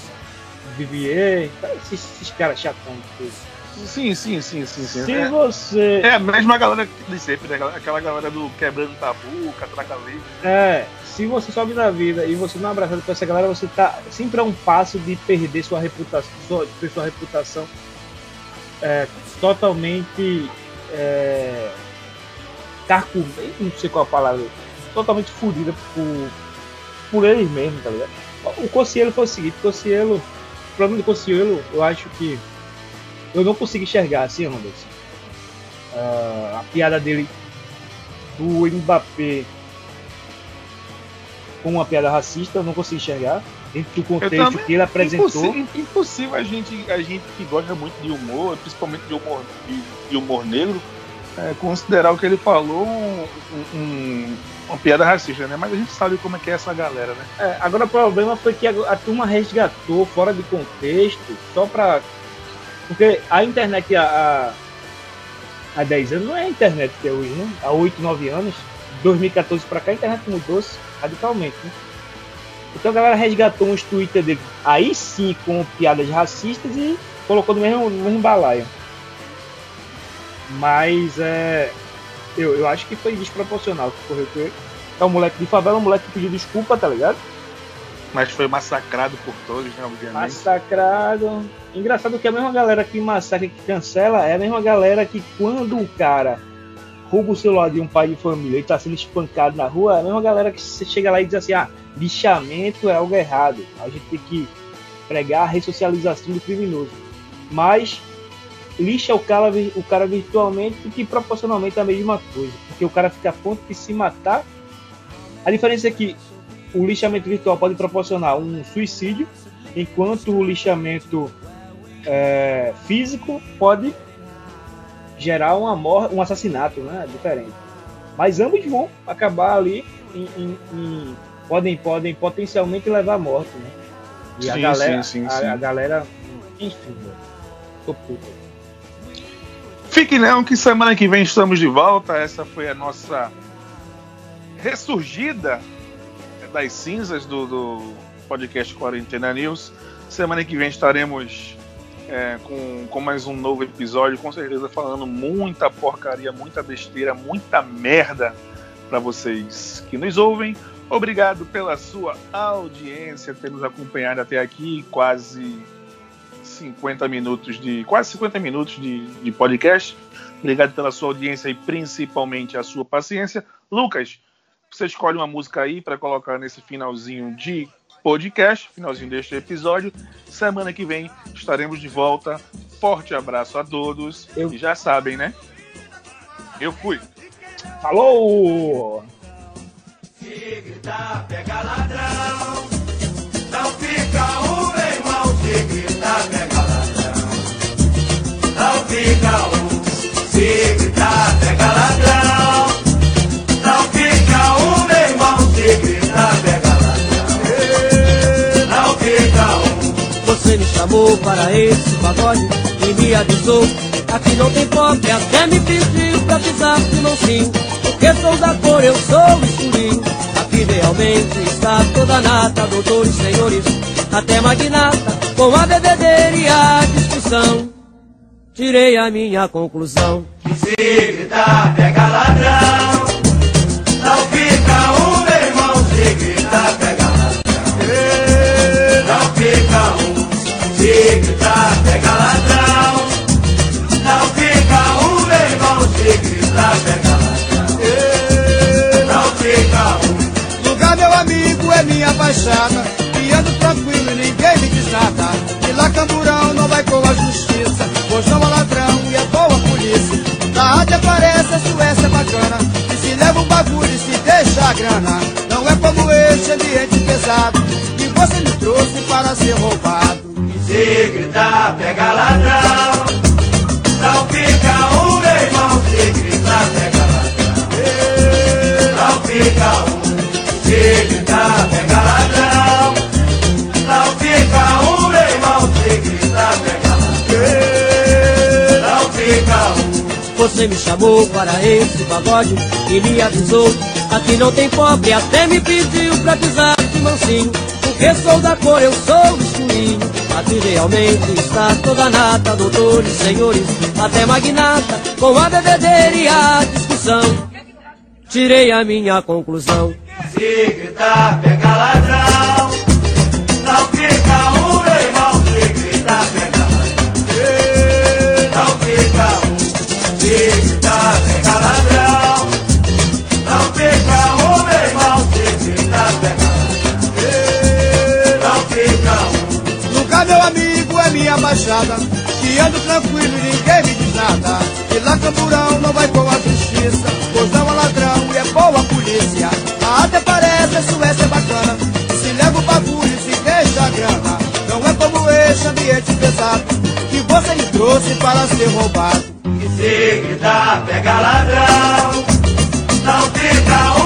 Vivier, esses, esses caras chatão de Sim, sim, sim, sim, sim. Se é, você. É a mesma galera de sempre, né? Aquela galera do quebrando tabu, catraca livre. É, se você sobe na vida e você não é abraçado com essa galera, você tá sempre a um passo de perder sua reputação, sua, sua reputação é, totalmente é, carcomida, não sei qual a palavra, totalmente fodida por, por eles mesmos, tá ligado? O Cossielo foi o seguinte, o Cossielo, o problema do Cossielo, eu acho que eu não consigo enxergar assim, Anderson. Uh, a piada dele do Mbappé com uma piada racista, eu não consigo enxergar dentro do contexto que ele apresentou. Impossível, impossível, a gente, a gente que gosta muito de humor, principalmente de humor, de, de humor negro, é, considerar o que ele falou um, um, uma piada racista, né? Mas a gente sabe como é que é essa galera, né? É, agora o problema foi que a, a turma resgatou fora de contexto só pra. Porque a internet há, há 10 anos não é a internet que é hoje, né? Há 8, 9 anos, 2014 pra cá, a internet mudou-se radicalmente, né? Então a galera resgatou uns Twitter dele, aí sim com piadas racistas e colocou no mesmo, no mesmo balaio. Mas é. Eu, eu acho que foi desproporcional que correu com ele. É um moleque de favela, um moleque que pediu desculpa, tá ligado? Mas foi massacrado por todos, né? Obviamente. Massacrado. Engraçado que a mesma galera que massacra, que cancela, é a mesma galera que quando o cara rouba o celular de um pai de família e tá sendo espancado na rua, é a mesma galera que você chega lá e diz assim, ah, lixamento é algo errado. A gente tem que pregar a ressocialização do criminoso. Mas lixa o cara, o cara virtualmente que proporcionalmente a mesma coisa. Porque o cara fica a ponto de se matar. A diferença é que o lixamento virtual pode proporcionar um suicídio, enquanto o lixamento é, físico pode gerar uma morte, um assassinato, né? Diferente. Mas ambos vão acabar ali em, em, em, podem podem potencialmente levar à morte, né? E sim, a galera, sim, sim, a, a, galera, enfim, tô puto. Fique não que semana que vem estamos de volta. Essa foi a nossa ressurgida das cinzas do, do podcast Quarentena News. Semana que vem estaremos é, com, com mais um novo episódio, com certeza falando muita porcaria, muita besteira, muita merda para vocês que nos ouvem. Obrigado pela sua audiência, ter nos acompanhado até aqui, quase 50 minutos de quase 50 minutos de, de podcast. Obrigado pela sua audiência e principalmente a sua paciência. Lucas, você escolhe uma música aí para colocar nesse finalzinho de podcast, finalzinho deste episódio. Semana que vem estaremos de volta. Forte abraço a todos. Eu... E já sabem, né? Eu fui. Falou! Se gritar, pega ladrão. Chamou para esse pagode e me avisou. Aqui não tem pobre, até me pediu pra pisar de mansinho. Porque sou da cor, eu sou escurinho. Aqui realmente está toda nata, doutores, senhores, até magnata, com a bebedeira e a discussão. Tirei a minha conclusão. Que se gritar, pega ladrão. Baixada. E ando tranquilo e ninguém me diz nada. E lá camburão não vai com a justiça. Pois não é ladrão e é boa polícia. Na rádio aparece a Suécia bacana. E se leva um bagulho e se deixa a grana. Não é como esse ambiente pesado. Que você me trouxe para ser roubado. Se gritar, pega ladrão. Você me chamou para esse pagode e me avisou. Aqui não tem pobre, até me pediu pra pisar de mansinho. Porque sou da cor, eu sou escurinho. Aqui realmente está toda nata, doutores, senhores, até magnata, com a bebedeira e a discussão. Tirei a minha conclusão. Se gritar, pega ladrão. Não fica Não fica um, meu irmão, pega ladrão. Não fica um meu amigo, é minha baixada. Que ando tranquilo e ninguém me diz nada. E lá camburão não vai com a justiça. Pois não é ladrão e é boa a polícia. Até parece a Suécia é bacana. Se leva o bagulho e se deixa a grana. Não é como esse ambiente pesado. Que você me trouxe para ser roubado. Se gritar, tá, pega ladrão, não fica